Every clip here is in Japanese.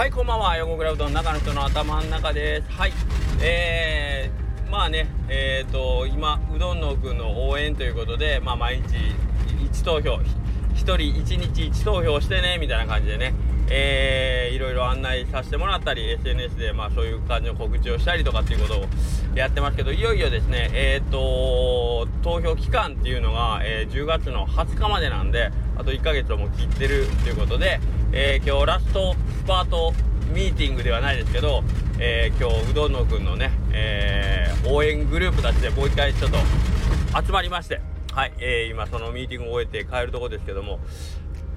はいこんばんは。横倉うどん中の人の頭の中です。はい。えー、まあねえっ、ー、と今うどんのくんの応援ということでまあ毎日1投票。1人1日1投票してねみたいな感じでね。えー、いろいろ案内させてもらったり SNS でまあそういう感じの告知をしたりとかっていうことをやってますけどいよいよですねえっ、ー、と投票期間っていうのが、えー、10月の20日までなんであと1ヶ月をもう切ってるということで、えー、今日ラストスパートミーティングではないですけど、えー、今日うどんのくんのね、えー、応援グループたちでもう一回ちょっと集まりましてはい、えー、今そのミーティングを終えて帰るとこですけども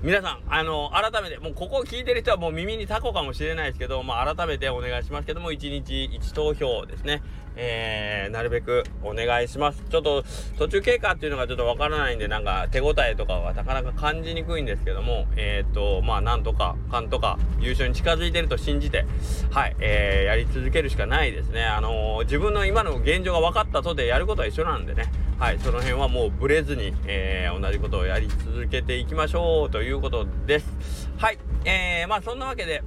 皆さん、あの、改めて、もうここを聞いてる人はもう耳にタコかもしれないですけど、まあ、改めてお願いしますけども、1日1投票ですね。えー、なるべくお願いします。ちょっと、途中経過っていうのがちょっとわからないんで、なんか手応えとかはなかなか感じにくいんですけども、えっ、ー、と、まあ、なんとか、かんとか、優勝に近づいてると信じて、はい、えー、やり続けるしかないですね。あのー、自分の今の現状が分かったとでやることは一緒なんでね。はい、その辺はもうブレずに、えー、同じことをやり続けていきましょうということです。はい、えー、まあそんなわけで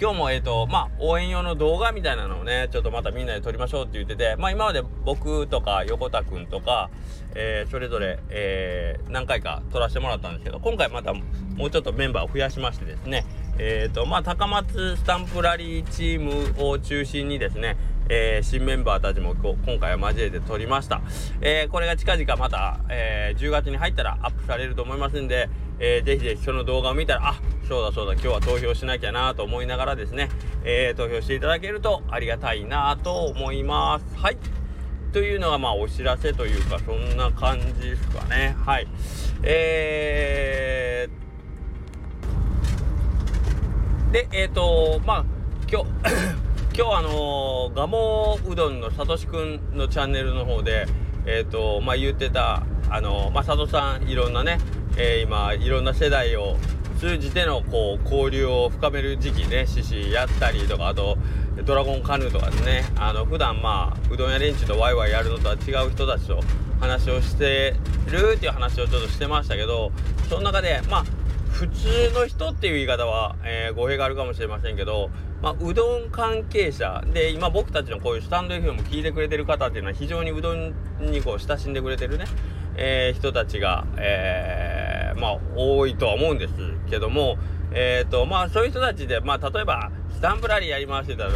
今日も、えっ、ー、と、まあ、応援用の動画みたいなのをね、ちょっとまたみんなで撮りましょうって言ってて、まあ、今まで僕とか横田くんとか、えー、それぞれ、えー、何回か撮らせてもらったんですけど、今回またもうちょっとメンバーを増やしましてですね、えっ、ー、と、まあ、高松スタンプラリーチームを中心にですね、えー、新メンバーたちも今回は交えて撮りました。えー、これが近々また、えー、10月に入ったらアップされると思いますんで、えー、ぜひぜひその動画を見たら、あ、そうだそうだ、今日は投票しなきゃなと思いながらですね、えー、投票していただけるとありがたいなと思います。はい。というのがまあお知らせというか、そんな感じですかね。はい。えー、で、えっ、ー、と、まあ、今日 今日あのー、モうどんのさとしくんのチャンネルの方でえっ、ー、とまあ言ってたあのー、まあ佐藤さんいろんなね、えー、今いろんな世代を通じてのこう交流を深める時期ね獅子やったりとかあとドラゴンカヌーとかですね。あの普段まあうどん屋連中とワイワイやるのとは違う人たちと話をしてるっていう話をちょっとしてましたけどその中でまあ普通の人っていう言い方は、えー、語弊があるかもしれませんけどまあ、うどん関係者で今僕たちのこういうスタンド FM も聞いてくれてる方っていうのは非常にうどんにこう親しんでくれてるね、えー、人たちが、えー、まあ多いとは思うんですけどもえっ、ー、とまあそういう人たちでまあ例えばスタンプラリーやりましてたら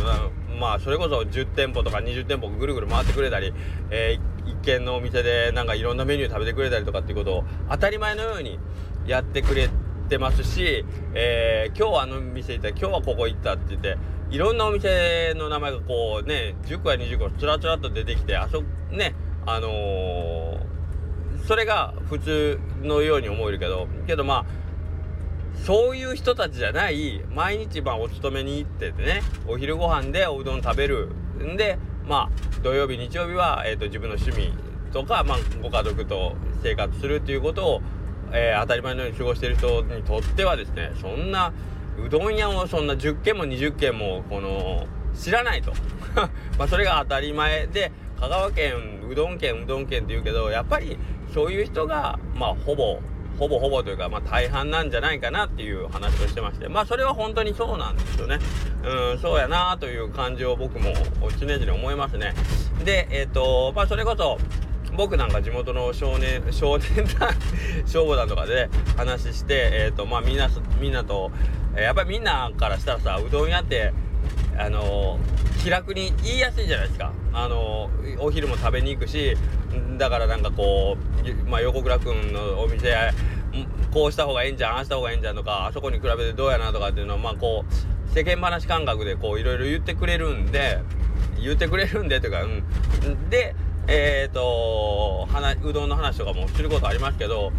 まあそれこそ10店舗とか20店舗ぐるぐる回ってくれたり、えー、一軒のお店でなんかいろんなメニュー食べてくれたりとかっていうことを当たり前のようにやってくれてますし、えー、今日はあの店行った今日はここ行ったって言っていろんなお店の名前がこうね10個や20個つらつらっと出てきてあそねあのー、それが普通のように思えるけどけどまあそういう人たちじゃない毎日まあお勤めに行っててねお昼ご飯でおうどん食べるんでまあ土曜日日曜日は、えーと、自分の趣味とか、まあ、ご家族と生活するっていうことをえー、当たり前のように過ごしてる人にとってはですねそんなうどん屋をそんな10軒も20軒もこの知らないと。まあそれが当たり前で香川県うどん県うどん県って言うけどやっぱりそういう人がまあほぼほぼほぼというか、まあ、大半なんじゃないかなっていう話をしてましてまあそれは本当にそうなんですよね。うんそうやなという感じを僕も常々思いますね。でえっ、ー、とまあそれこそ僕なんか地元の少年少年団 消防団とかで話して、えーとまあ、みんなみんなと、やっぱりみんなからしたらさうどん屋ってあの、気楽に言いやすいじゃないですか、あの、お昼も食べに行くしだからなんかこう、まあ、横倉君のお店こうした方がいいんじゃんああした方がいいんじゃんとかあそこに比べてどうやなとかっていうのをまあこう世間話感覚でこういろいろ言ってくれるんで言ってくれるんでというか、うん、でえっ、ー、とうどんの話とかもすることありますけど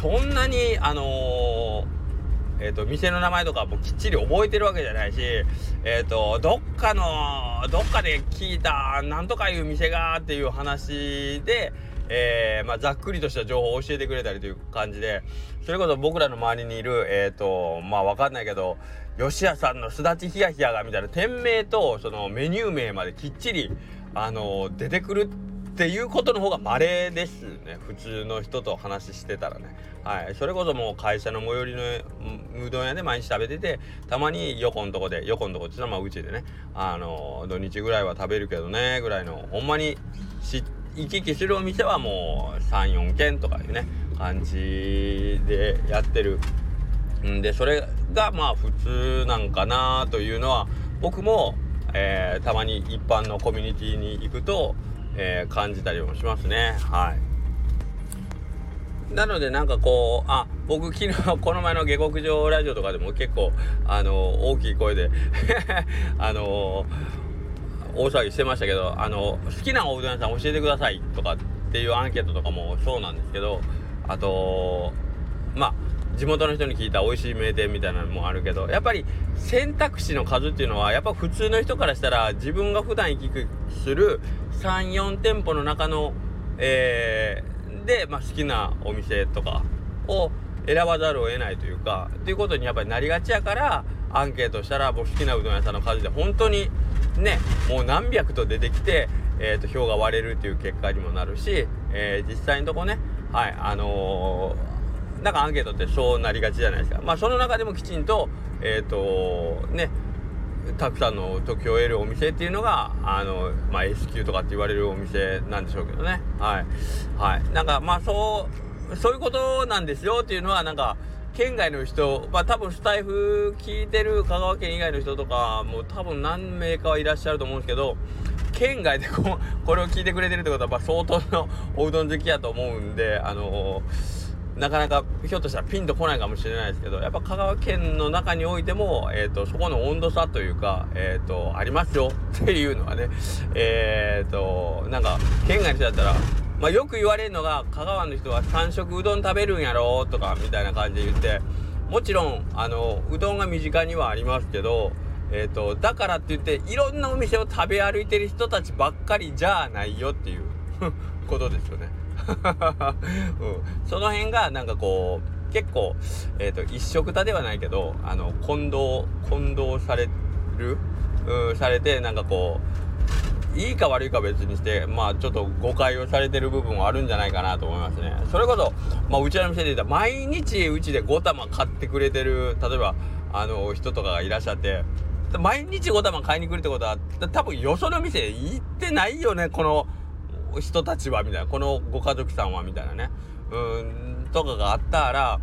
そんなにあのー、えっ、ー、と店の名前とかもきっちり覚えてるわけじゃないしえっ、とどっかのどっかで聞いたなんとかいう店がっていう話でえー、まあ、ざっくりとした情報を教えてくれたりという感じでそれこそ僕らの周りにいるえっ、とまあ分かんないけど吉谷さんのすだちヒヤヒヤがみたいな店名とそのメニュー名まできっちりあの出てくるっていうことの方が稀ですね。普通の人と話してたらね。はい。それこそもう会社の最寄りのうどん屋で毎日食べててたまに横のとこで横のとこっていうのまあうちでね。あの土日ぐらいは食べるけどねぐらいのほんまにし行き来するお店はもう34軒とかいうね感じでやってる。んでそれがまあ普通なんかなというのは僕も、えー、たまに一般のコミュニティに行くと、えー、感じたりもしますね。はい。なのでなんかこうあ僕昨日 この前の下克上ラジオとかでも結構あの大きい声で あの大騒ぎしてましたけどあの好きなおうどん屋さん教えてくださいとかっていうアンケートとかもそうなんですけどあとまあ地元の人に聞いた美味しい名店みたいなのもあるけどやっぱり選択肢の数っていうのはやっぱ普通の人からしたら自分が普段行き来する34店舗の中の、えー、で、まあ、好きなお店とかを選ばざるを得ないというかっていうことにやっぱりなりがちやからアンケートしたら僕好きなうどん屋さんの数で本当にねもう何百と出てきて、えー、と票が割れるっていう結果にもなるし、えー、実際のとこねはいあのー、なんかアンケートってそうなりがちじゃないですか。まあその中でもきちんとえっ、とねたくさんの得票を得るお店っていうのがあの、まあ、S 級とかって言われるお店なんでしょうけどね。はい。はい。なんかまあそうそういうことなんですよっていうのはなんか県外の人まあ多分スタイフ聞いてる香川県以外の人とかも多分何名かはいらっしゃると思うんですけど県外でここれを聞いてくれてるってことは、まあ、相当のおうどん好きやと思うんであのーなかなかひょっとしたらピンとこないかもしれないですけどやっぱ香川県の中においても、えーと、そこの温度差というか、えーと、ありますよ っていうのはねえっ、ー、となんか県外の人だったら、まあ、よく言われるのが香川の人は3食うどん食べるんやろとかみたいな感じで言ってもちろんあのうどんが身近にはありますけどえーと、だからって言っていろんなお店を食べ歩いてる人たちばっかりじゃないよっていう ことですよね。うん、その辺がなんかこう結構、えーと、一色たではないけどあの混同混同される、うん、されてなんかこういいか悪いか別にしてまあちょっと誤解をされてる部分はあるんじゃないかなと思いますね。それこそ、まあ、うちらの店で言ったら毎日うちで5玉買ってくれてる例えばあの人とかがいらっしゃって毎日5玉買いに来るってことは多分よその店行ってないよねこの人たちはみたいなこのご家族さんはみたいなね。うんとかがあったら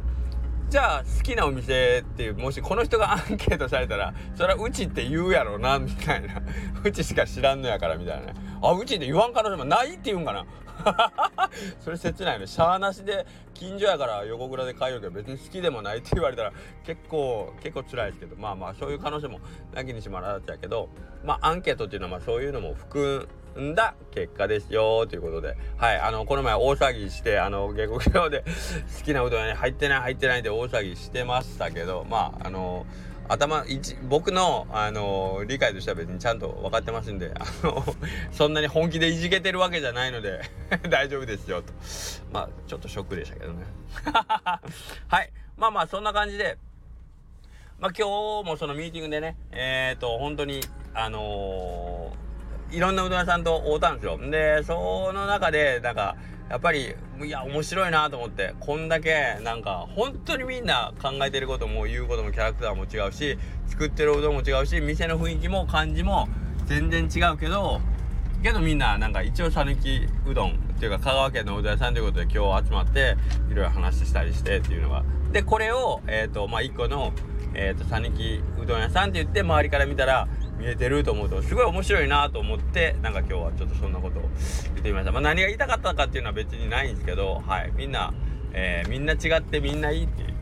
じゃあ好きなお店っていうもしこの人がアンケートされたらそれはうちって言うやろなみたいな。うちしか知らんのやからみたいなね。あうちって言わん可能性もないって言うんかな。それ切ないねしゃあなしで近所やから横倉で買いようけど別に好きでもないって言われたら結構結構辛いですけど。まあまあそういう可能性もなきにしもあらずやけどまあアンケートっていうのはまあそういうのも含んだ結果ですよということで。はいあのこの前大騒ぎしてあの下克上で好きなうどん屋に入ってない入ってないで大騒ぎしてましたけどまああの頭一僕の、あの理解としては別にちゃんと分かってますんで、あのそんなに本気でいじけてるわけじゃないので 大丈夫ですよと。まあちょっとショックでしたけどね。はいまあまあそんな感じで。まあ今日もそのミーティングでねえっ、ー、と本当にあのーいろんなうどん屋さんと会うたんですよ。で、その中で、なんか、やっぱり、いや、面白いなと思って、こんだけ、なんか、本当にみんな考えてることも言うこともキャラクターも違うし、作ってるうどんも違うし、店の雰囲気も感じも全然違うけど、けどみんな、なんか一応、讃岐うどんっていうか、香川県のうどん屋さんということで今日集まって、いろいろ話したりしてっていうのが。で、これを、えっ、ー、と、まあ、一個の、えっ、ー、と、讃岐うどん屋さんって言って、周りから見たら、見えてると思うとすごい面白いなと思ってなんか今日はちょっとそんなことを言ってみました、まあ、何が言いたかったかっていうのは別にないんですけどはいみんな、えー、みんな違ってみんないいっていう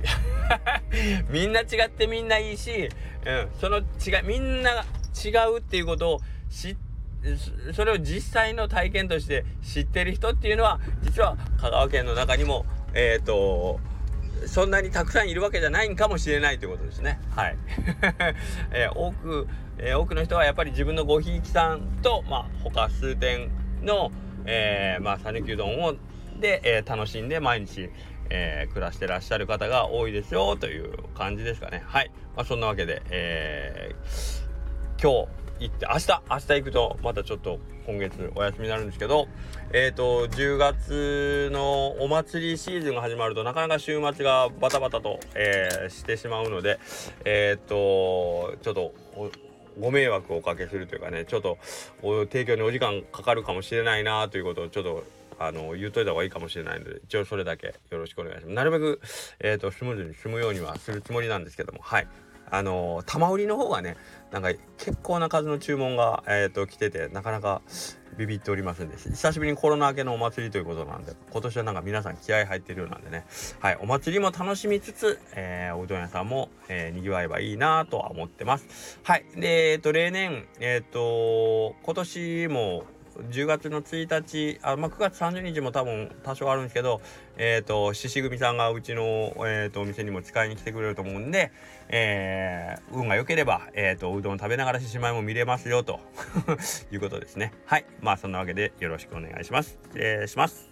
みんな違ってみんないいし、うん、その違いみんな違うっていうことを知ってそれを実際の体験として知ってる人っていうのは実は香川県の中にもえっ、ー、とそんなにたくさんいるわけじゃないんかもしれないということですね。はい。えー、多く、えー、多くの人はやっぱり自分のごひいきさんと、まあ、他数点の、えー、まあ、讃岐うどんを、で、えー、楽しんで毎日、え、暮らしてらっしゃる方が多いですよという感じですかね。はい。まあ、そんなわけで、え、今日、行って明日明日行くとまたちょっと今月お休みになるんですけどえっ、と10月のお祭りシーズンが始まるとなかなか週末がバタバタと、え、してしまうのでえっ、ー、とちょっとご迷惑をおかけするというかねちょっと提供にお時間かかるかもしれないなということをちょっとあの言っといた方がいいかもしれないので一応それだけよろしくお願いします。なるべく、えーと、スムーズに済むようにはするつもりなんですけどもはい。あの玉売りの方がねなんか結構な数の注文が、えーと、来ててなかなかビビっておりますんで久しぶりにコロナ明けのお祭りということなんで今年はなんか皆さん気合入ってるようなんでね。はいお祭りも楽しみつつ、えー、おうどん屋さんも、えー、にぎわえばいいなとは思ってます。はいでえっ、ー、と例年えっ、ー、と今年も10月の1日あ、まあ、9月30日も多分多少あるんですけどえっ、ー、と獅子組さんがうちの、えーと、お店にも使いに来てくれると思うんで、えー、運が良ければ、えーと、うどん食べながら獅子舞も見れますよと いうことですね。はい。まあそんなわけでよろしくお願いします。失礼します。